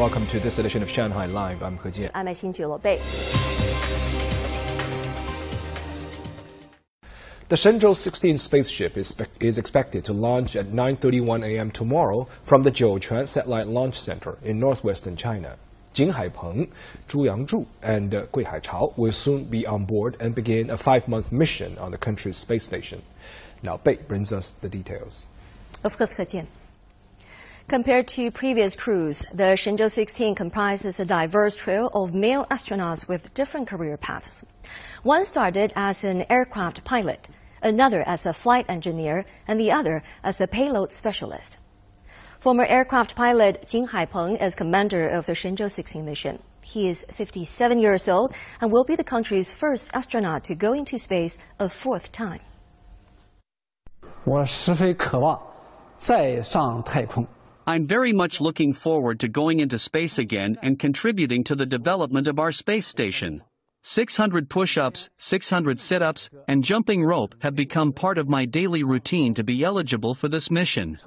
Welcome to this edition of Shanghai Live. I'm He Jian. I'm Xin Lo Bei. The Shenzhou 16 spaceship is, is expected to launch at 9:31 a.m. tomorrow from the Jiuquan Satellite Launch Center in northwestern China. Jing Haipeng, Zhu Yangzhu, and uh, Gui Haichao will soon be on board and begin a five-month mission on the country's space station. Now, Bei brings us the details. Of course, He Jian. Compared to previous crews, the Shenzhou 16 comprises a diverse trio of male astronauts with different career paths. One started as an aircraft pilot, another as a flight engineer, and the other as a payload specialist. Former aircraft pilot Jing Haipeng is commander of the Shenzhou 16 mission. He is 57 years old and will be the country's first astronaut to go into space a fourth time. 我十分渴望再上太空。 I'm very much looking forward to going into space again and contributing to the development of our space station. 600 push ups, 600 sit ups, and jumping rope have become part of my daily routine to be eligible for this mission.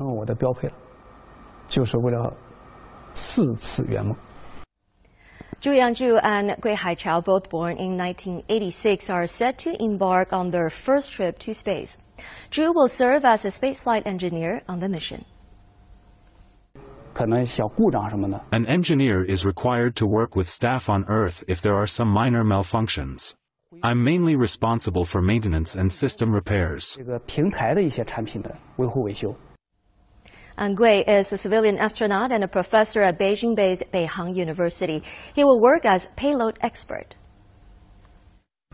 Zhu Yangzhu and Gui Haichao, both born in 1986, are set to embark on their first trip to space. Zhu will serve as a spaceflight engineer on the mission. 可能小故障什么的， An engineer is required to work with staff on Earth if there are some minor malfunctions. I'm mainly responsible for maintenance and system repairs. 这个平台的一些产品的维护维修。 And Gui is a civilian astronaut and a professor at Beijing-based Beihang University. He will work as payload expert.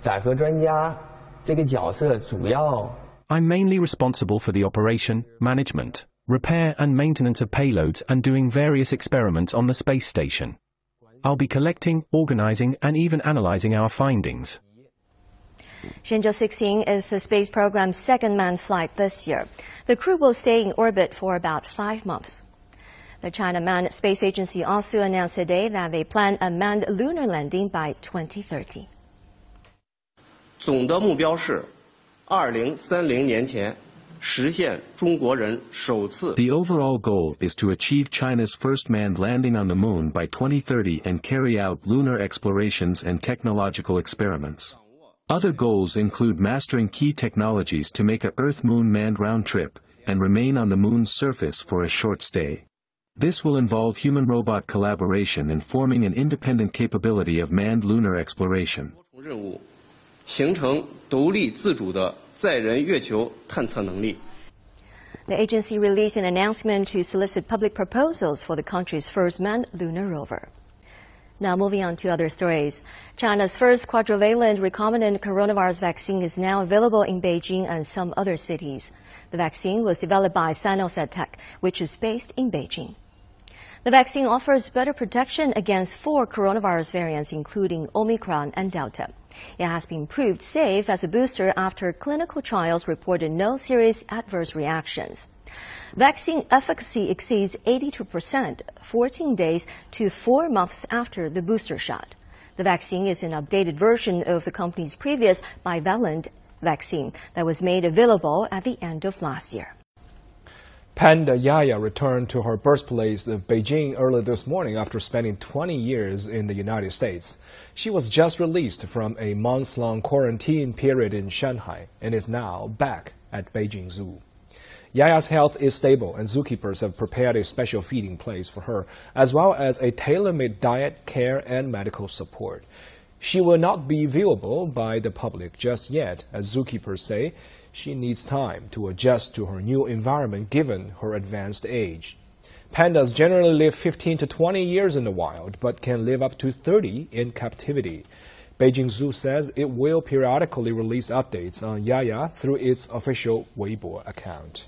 载荷专家这个角色主要 I'm mainly responsible for the operation, management, repair and maintenance of payloads and doing various experiments on the space station. I'll be collecting, organizing and even analyzing our findings. Shenzhou 16 is the space program's second manned flight this year. The crew will stay in orbit for about five months. The China Manned Space Agency also announced today that they plan a manned lunar landing by 2030. 总的目标是，二零三零年前实现中国人首次 The overall goal is to achieve China's first manned landing on the moon by 2030 and carry out lunar explorations and technological experiments. Other goals include mastering key technologies to make a Earth-Moon manned round trip and remain on the moon's surface for a short stay. This will involve human-robot collaboration and forming an independent capability of manned lunar exploration. 任务，形成独立自主的 载人月球探测能力。The agency released an announcement to solicit public proposals for the country's first manned lunar rover. Now, moving on to other stories. China's first quadrivalent recombinant coronavirus vaccine is now available in Beijing and some other cities. The vaccine was developed by Sinocell Tech, which is based in Beijing. The vaccine offers better protection against four coronavirus variants, including Omicron and Delta. It has been proved safe as a booster after clinical trials reported no serious adverse reactions. Vaccine efficacy exceeds 82% 14 days to four months after the booster shot. The vaccine is an updated version of the company's previous bivalent vaccine that was made available at the end of last year. Panda Yaya returned to her birthplace of Beijing early this morning after spending 20 years in the United States. She was just released from a months-long quarantine period in Shanghai and is now back at Beijing Zoo. Yaya's health is stable, and zookeepers have prepared a special feeding place for her, as well as a tailor-made diet, care, and medical support. She will not be viewable by the public just yet, as zookeepers say. She needs time to adjust to her new environment given her advanced age. Pandas generally live 15 to 20 years in the wild, but can live up to 30 in captivity. Beijing Zoo says it will periodically release updates on Yaya through its official Weibo account.